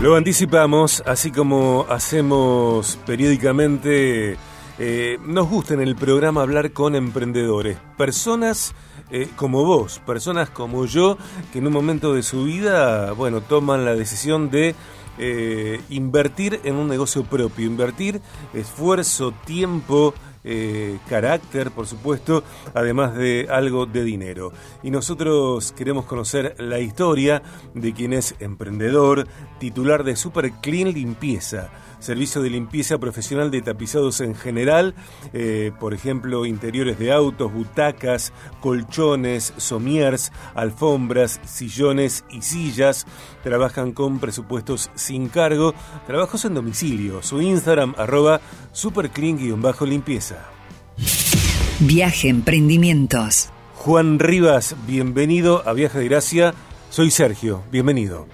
Lo anticipamos, así como hacemos periódicamente, eh, nos gusta en el programa hablar con emprendedores, personas eh, como vos, personas como yo, que en un momento de su vida, bueno, toman la decisión de eh, invertir en un negocio propio, invertir esfuerzo, tiempo, eh, carácter, por supuesto, además de algo de dinero. Y nosotros queremos conocer la historia de quien es emprendedor, titular de Super Clean Limpieza servicio de limpieza profesional de tapizados en general, eh, por ejemplo, interiores de autos, butacas, colchones, somiers, alfombras, sillones y sillas. Trabajan con presupuestos sin cargo, trabajos en domicilio. Su Instagram, arroba superclean-limpieza. Viaje Emprendimientos. Juan Rivas, bienvenido a Viaje de Gracia. Soy Sergio, bienvenido.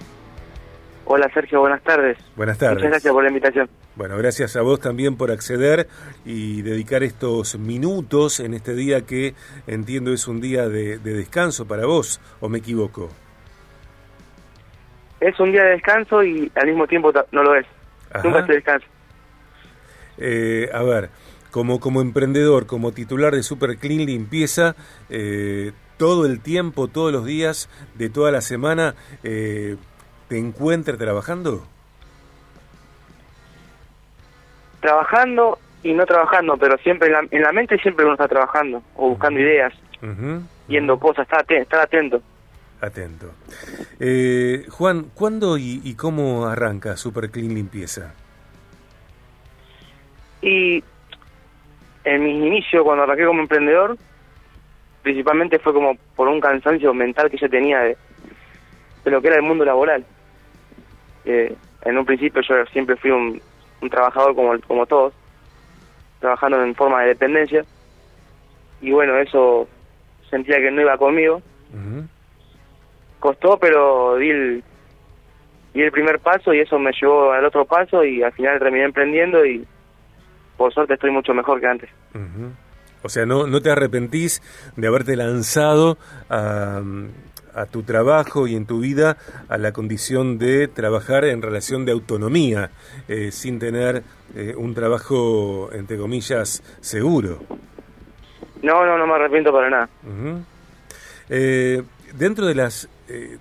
Hola Sergio, buenas tardes. Buenas tardes. Muchas gracias por la invitación. Bueno, gracias a vos también por acceder y dedicar estos minutos en este día que entiendo es un día de, descanso para vos, ¿o me equivoco? Es un día de descanso y al mismo tiempo no lo es. Nunca es descanso. Eh, a ver, como, como emprendedor, como titular de Super Clean Limpieza, eh, todo el tiempo, todos los días, de toda la semana, eh, te encuentre trabajando? Trabajando y no trabajando, pero siempre en la, mente siempre uno está trabajando o buscando ideas, viendo cosas, estar, atento. Atento. Eh, Juan, ¿cuándo y, cómo arranca Super Clean Limpieza? Y en mi inicio, cuando arranqué como emprendedor, principalmente fue como por un cansancio mental que yo tenía de, de lo que era el mundo laboral. Eh, en un principio yo siempre fui un, trabajador como, como todos, trabajando en forma de dependencia. Y bueno, eso sentía que no iba conmigo. Costó, pero di el, di el primer paso y eso me llevó al otro paso y al final terminé emprendiendo y por suerte estoy mucho mejor que antes. O sea, no, no te arrepentís de haberte lanzado a a tu trabajo y en tu vida a la condición de trabajar en relación de autonomía, eh, sin tener eh, un trabajo, entre comillas, seguro. No, no, no me arrepiento para nada. Eh, dentro de las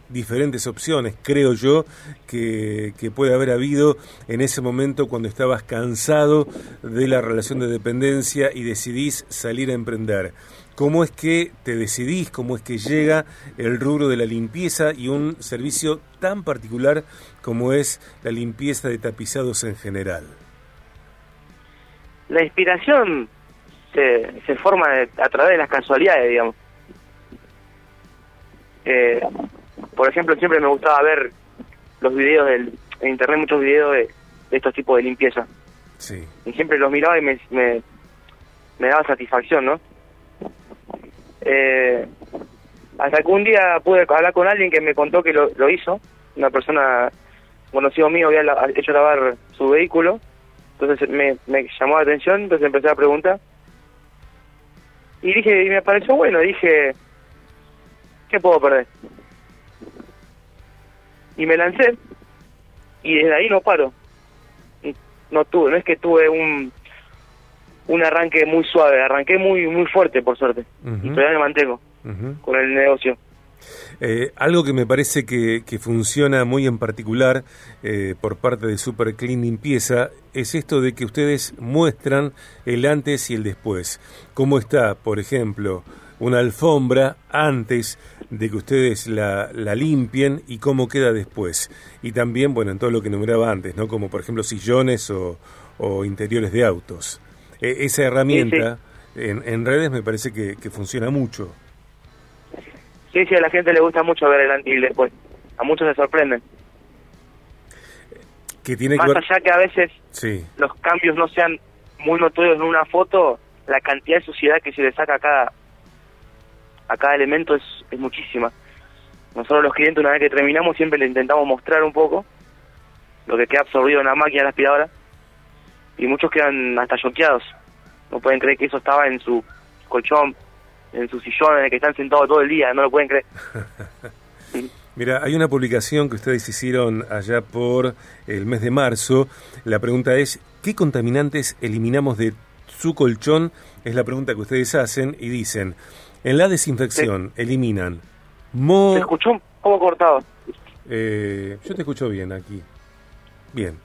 diferentes opciones, creo yo, que, que, puede haber habido en ese momento cuando estabas cansado de la relación de dependencia y decidís salir a emprender. ¿Cómo es que te decidís, cómo es que llega el rubro de la limpieza y un servicio tan particular como es la limpieza de tapizados en general? La inspiración se, se forma a través de las casualidades, digamos. Eh, por ejemplo, siempre me gustaba ver los videos del, en internet, muchos videos de, estos tipos de limpieza. Sí. Y siempre los miraba y me, me, me daba satisfacción, ¿no? Eh, hasta que un día pude hablar con alguien que me contó que lo, lo hizo, una persona conocido mío había hecho lavar su vehículo, entonces me, me llamó la atención, entonces empecé a preguntar. Y dije, y me pareció bueno, dije, ¿qué puedo perder? Y me lancé, y desde ahí no paro. No tuve, no es que tuve un, un arranque muy suave, arranqué muy muy fuerte por suerte y todavía me mantengo con el negocio. Eh, algo que me parece que, que funciona muy en particular eh, por parte de Super Clean Limpieza es esto de que ustedes muestran el antes y el después. ¿Cómo está, por ejemplo, una alfombra antes de que ustedes la, la limpien y cómo queda después? Y también, bueno, en todo lo que enumeraba antes, ¿no? Como por ejemplo sillones o, o interiores de autos. E, esa herramienta En, en, redes me parece que, funciona mucho. Sí, sí, a la gente le gusta mucho ver el antes y después. A muchos se sorprenden. Que tiene Más allá que a veces los cambios no sean muy notorios en una foto, la cantidad de suciedad que se le saca a cada, a cada elemento es, es muchísima. Nosotros los clientes una vez que terminamos siempre le intentamos mostrar un poco lo que queda absorbido en la máquina la aspiradora y muchos quedan hasta choqueados. No pueden creer que eso estaba en su colchón, en su sillón en el que están sentados todo el día, no lo pueden creer. Mira, hay una publicación que ustedes hicieron allá por el mes de marzo. La pregunta es, ¿qué contaminantes eliminamos de su colchón? Es la pregunta que ustedes hacen y dicen, en la desinfección eliminan mo... ¿Te escuchó un poco cortado? Eh, yo te escucho bien aquí. Bien.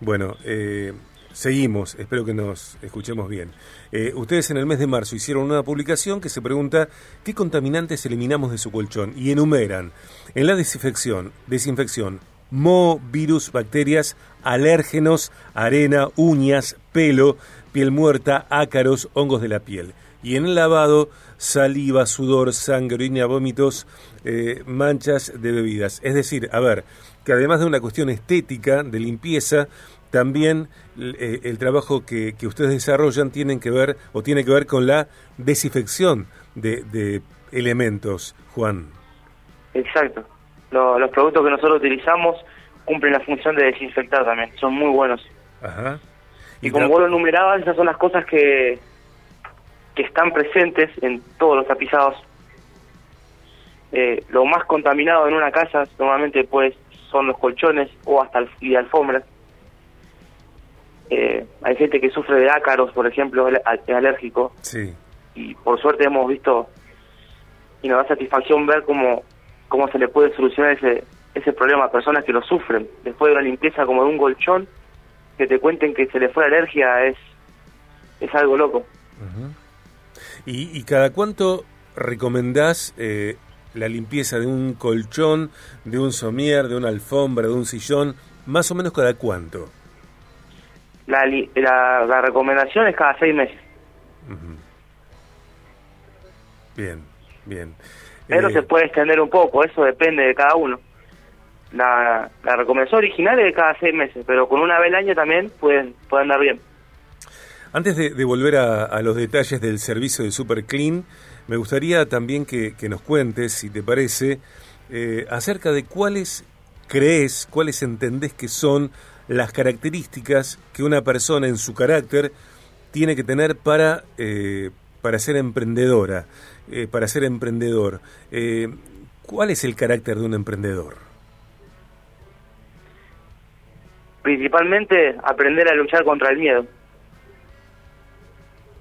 Bueno, eh, seguimos. Espero que nos escuchemos bien. Eh, ustedes en el mes de marzo hicieron una publicación que se pregunta qué contaminantes eliminamos de su colchón y enumeran en la desinfección, desinfección, mo, virus, bacterias, alérgenos, arena, uñas, pelo, piel muerta, ácaros, hongos de la piel. Y en el lavado, saliva, sudor, sangre, orina, vómitos, eh, manchas de bebidas. Es decir, a ver, que además de una cuestión estética, de limpieza, también eh, el trabajo que, que, ustedes desarrollan tienen que ver o tiene que ver con la desinfección de, de elementos, Juan. Exacto. Lo, los productos que nosotros utilizamos cumplen la función de desinfectar también, son muy buenos. Ajá. Y, y como vos lo enumerabas, esas son las cosas que, que están presentes en todos los tapizados. Eh, lo más contaminado en una casa normalmente pues son los colchones o hasta el, y alfombras. Eh, hay gente que sufre de ácaros, por ejemplo, es alérgico. Sí. Y por suerte hemos visto y nos da satisfacción ver cómo, cómo se le puede solucionar ese, ese problema a personas que lo sufren. Después de una limpieza como de un colchón, que te cuenten que se le fue alergia es, es algo loco. Uh -huh. ¿Y, ¿Y, cada cuánto recomendás eh, la limpieza de un colchón, de un somier, de una alfombra, de un sillón? Más o menos cada cuánto. La, la, la recomendación es cada seis meses. Uh -huh. Bien, bien. Pero Eh, se puede extender un poco, eso depende de cada uno. La, la recomendación original es de cada seis meses, pero con una vez al año también pueden, pueden andar bien. Antes de, de volver a, a, los detalles del servicio de Super Clean, me gustaría también que, nos cuentes, si te parece, eh, acerca de cuáles crees, cuáles entendés que son las características que una persona en su carácter tiene que tener para, eh, para ser emprendedora, eh, para ser emprendedor. Eh, ¿Cuál es el carácter de un emprendedor? Principalmente aprender a luchar contra el miedo.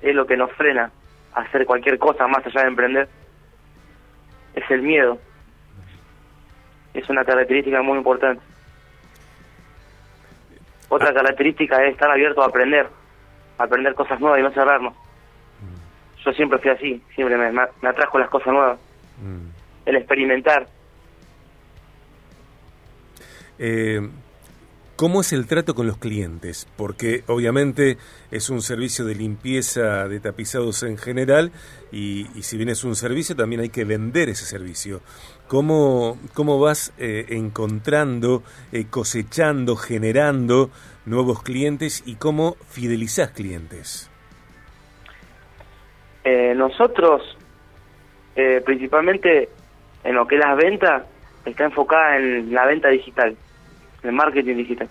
Es lo que nos frena a hacer cualquier cosa más allá de emprender. Es el miedo. Es una característica muy importante. Otra característica es estar abierto a aprender, a aprender cosas nuevas y no cerrarnos. Yo siempre fui así, siempre me, me atrajo las cosas nuevas. Mm. El experimentar. Eh, ¿Cómo es el trato con los clientes? Porque obviamente es un servicio de limpieza de tapizados en general y, si bien es un servicio también hay que vender ese servicio. ¿Cómo, cómo vas eh, encontrando, eh, cosechando, generando nuevos clientes y cómo fidelizás clientes? Eh, nosotros, eh, principalmente en lo que es las ventas, está enfocada en la venta digital, el marketing digital.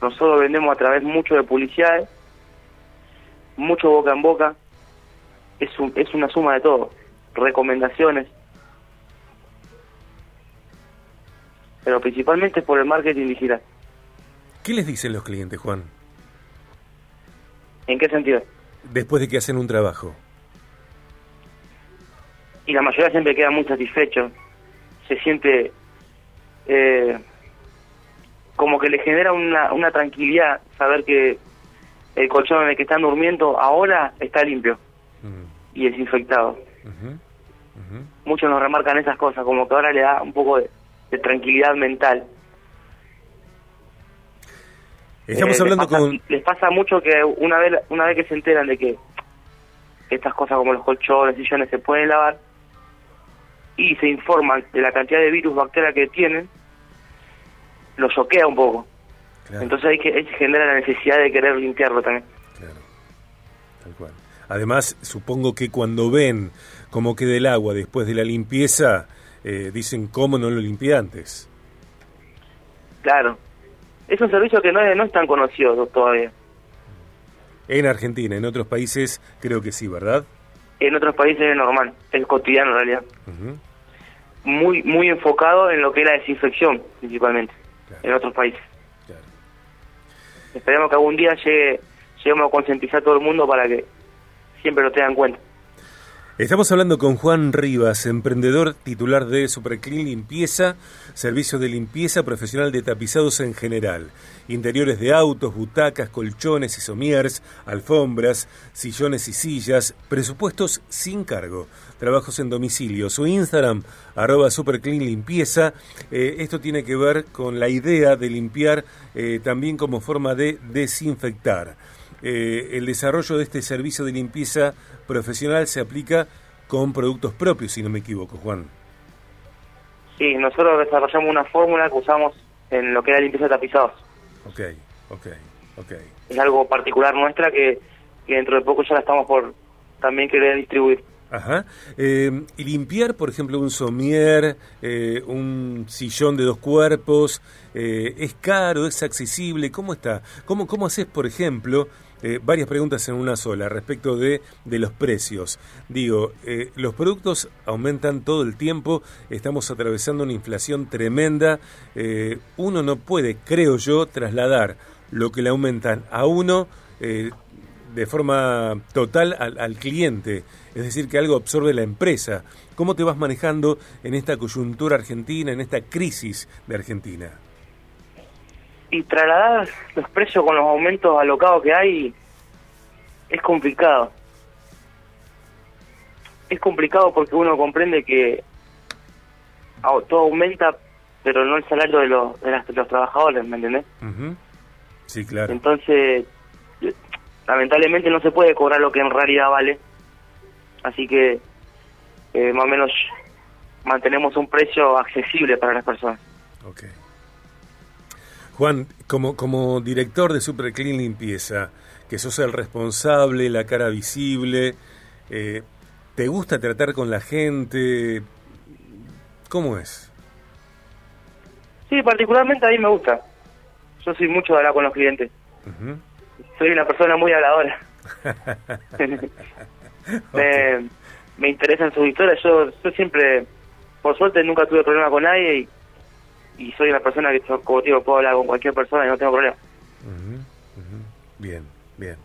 Nosotros vendemos a través mucho de publicidad, mucho boca en boca, es, un, es una suma de todo, recomendaciones, pero principalmente por el marketing digital. ¿Qué les dicen los clientes, Juan? ¿En qué sentido? Después de que hacen un trabajo. Y la mayoría siempre queda muy satisfecho. Se siente eh, como que le genera una, una tranquilidad saber que el colchón en el que están durmiendo ahora está limpio -huh. y desinfectado. Uh -huh. Uh -huh. Muchos nos remarcan esas cosas, como que ahora le da un poco de, de tranquilidad mental. Estamos eh, hablando les pasa, con... Les pasa mucho que una vez, una vez que se enteran de que estas cosas como los colchones, sillones se pueden lavar y se informan de la cantidad de virus, bacterias que tienen, lo choquea un poco. Claro. Entonces hay que, genera la necesidad de querer limpiarlo también. Claro, tal cual. Además, supongo que cuando ven cómo queda el agua después de la limpieza, eh, dicen cómo no lo limpié antes. Claro. Es un servicio que no es, no es tan conocido todavía. En Argentina, en otros países creo que sí, ¿verdad? En otros países es normal, es cotidiano en realidad. Uh -huh. muy muy enfocado en lo que es la desinfección, principalmente, en otros países. Esperemos que algún día llegue, lleguemos a concientizar a todo el mundo para que siempre lo tengan en cuenta. Estamos hablando con Juan Rivas, emprendedor titular de Superclean Limpieza, servicio de limpieza profesional de tapizados en general, interiores de autos, butacas, colchones y somiers, alfombras, sillones y sillas, presupuestos sin cargo, trabajos en domicilio. Su Instagram, arroba Superclean Limpieza, eh, esto tiene que ver con la idea de limpiar eh, también como forma de desinfectar. Eh, el desarrollo de este servicio de limpieza profesional se aplica con productos propios, si no me equivoco, Juan. Sí, nosotros desarrollamos una fórmula que usamos en lo que era limpieza de tapizados. Ok, ok, ok. Es algo particular nuestra que, dentro de poco ya la estamos por también querer distribuir. Ajá. Eh, y limpiar, por ejemplo, un somier, eh, un sillón de dos cuerpos, ¿es caro, es accesible? ¿Cómo está? ¿Cómo, cómo haces, por ejemplo, eh, varias preguntas en una sola respecto de, de los precios. Digo, eh, los productos aumentan todo el tiempo, estamos atravesando una inflación tremenda, eh, uno no puede, creo yo, trasladar lo que le aumentan a uno de forma total al, al, cliente, es decir, que algo absorbe la empresa. ¿Cómo te vas manejando en esta coyuntura argentina, en esta crisis de Argentina? Y trasladar los precios con los aumentos alocados que hay es complicado. Es complicado porque uno comprende que todo aumenta, pero no el salario de los, de, los trabajadores, ¿me entendés? Sí, claro. Entonces, lamentablemente no se puede cobrar lo que en realidad vale. Así que, eh, más o menos, mantenemos un precio accesible para las personas. Okay. Juan, como, como director de Super Clean Limpieza, que sos el responsable, la cara visible, eh, ¿te gusta tratar con la gente? ¿Cómo es? Sí, particularmente a mí me gusta. Yo soy mucho de hablar con los clientes. Soy una persona muy habladora. me, me interesan sus historias. Yo, yo siempre, por suerte, nunca tuve problema con nadie y y soy una persona que, como digo, puedo hablar con cualquier persona y no tengo problema. Bien, bien.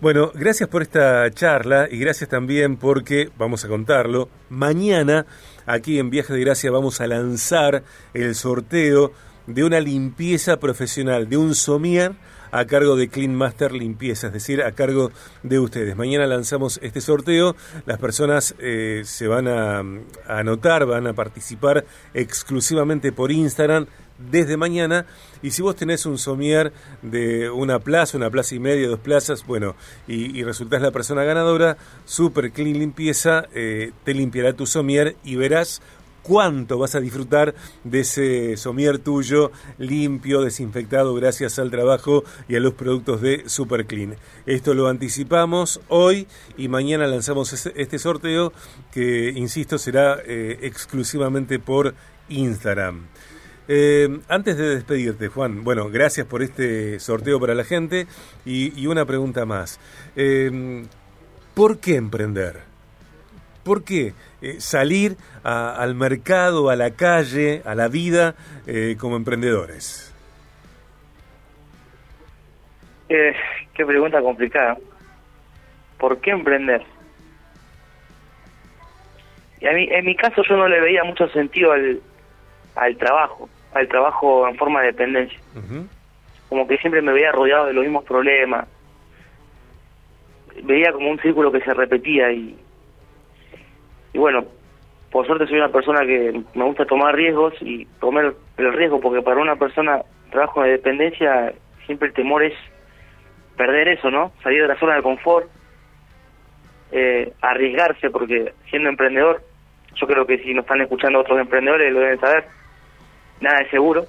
Bueno, gracias por esta charla y gracias también porque, vamos a contarlo, mañana aquí en Viaje de Gracia vamos a lanzar el sorteo de una limpieza profesional, de un somier a cargo de Clean Master Limpieza, es decir, a cargo de ustedes. Mañana lanzamos este sorteo, las personas eh, se van a, anotar, van a participar exclusivamente por Instagram desde mañana. Y si vos tenés un somier de una plaza, una plaza y media, dos plazas, bueno, y, resultás la persona ganadora, Super Clean Limpieza eh, te limpiará tu somier y verás cuánto vas a disfrutar de ese somier tuyo limpio, desinfectado gracias al trabajo y a los productos de Super Clean. Esto lo anticipamos hoy y mañana lanzamos este sorteo que, insisto, será eh, exclusivamente por Instagram. Eh, antes de despedirte, Juan, bueno, gracias por este sorteo para la gente y, una pregunta más. Eh, ¿Por qué emprender? ¿Por qué eh, salir al mercado, a la calle, a la vida eh, como emprendedores? Eh, qué pregunta complicada. ¿Por qué emprender? Y a mí, en mi caso yo no le veía mucho sentido al, al trabajo, al trabajo en forma de dependencia. Como que siempre me veía rodeado de los mismos problemas. Veía como un círculo que se repetía y y bueno, por suerte soy una persona que me gusta tomar riesgos y tomar el riesgo, porque para una persona trabajo de dependencia siempre el temor es perder eso, ¿no? Salir de la zona de confort, eh, arriesgarse, porque siendo emprendedor, yo creo que si nos están escuchando otros emprendedores lo deben saber, nada es seguro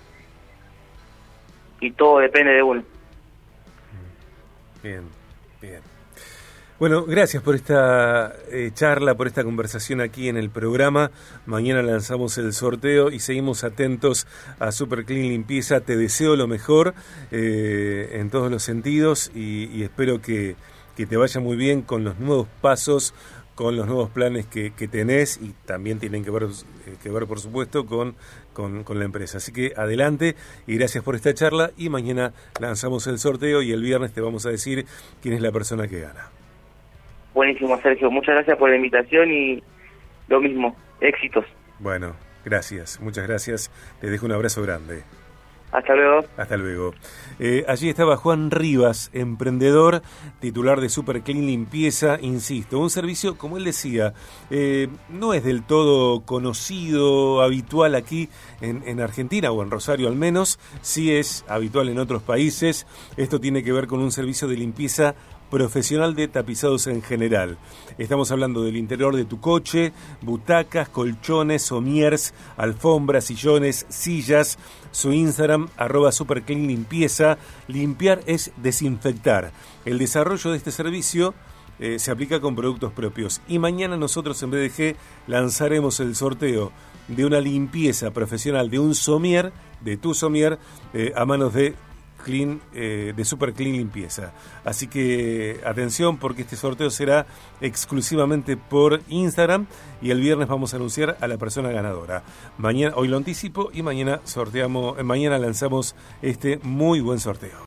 y todo depende de uno. Bien, bien. Bueno, gracias por esta eh, charla, por esta conversación aquí en el programa. Mañana lanzamos el sorteo y seguimos atentos a Super Clean Limpieza. Te deseo lo mejor eh, en todos los sentidos y, espero que, que te vaya muy bien con los nuevos pasos con los nuevos planes que, que tenés y también tienen que ver, eh, que ver por supuesto, con, con, con, la empresa. Así que adelante y gracias por esta charla y mañana lanzamos el sorteo y el viernes te vamos a decir quién es la persona que gana. Buenísimo, Sergio. Muchas gracias por la invitación y lo mismo, éxitos. Bueno, gracias, muchas gracias. Te dejo un abrazo grande. Hasta luego. Hasta luego. Eh, allí estaba Juan Rivas, emprendedor, titular de Super Clean Limpieza, insisto, un servicio, como él decía, eh, no es del todo conocido, habitual aquí en, en, Argentina o en Rosario al menos, sí es habitual en otros países. Esto tiene que ver con un servicio de limpieza profesional de tapizados en general. Estamos hablando del interior de tu coche, butacas, colchones, somiers, alfombras, sillones, sillas. Su Instagram, arroba superclean limpieza. Limpiar es desinfectar. El desarrollo de este servicio eh, se aplica con productos propios. Y mañana nosotros en BDG lanzaremos el sorteo de una limpieza profesional de un somier, de tu somier, eh, a manos de Clean, eh, de Super Clean Limpieza. Así que atención porque este sorteo será exclusivamente por Instagram y el viernes vamos a anunciar a la persona ganadora. Mañana, hoy lo anticipo y mañana sorteamos, mañana lanzamos este muy buen sorteo.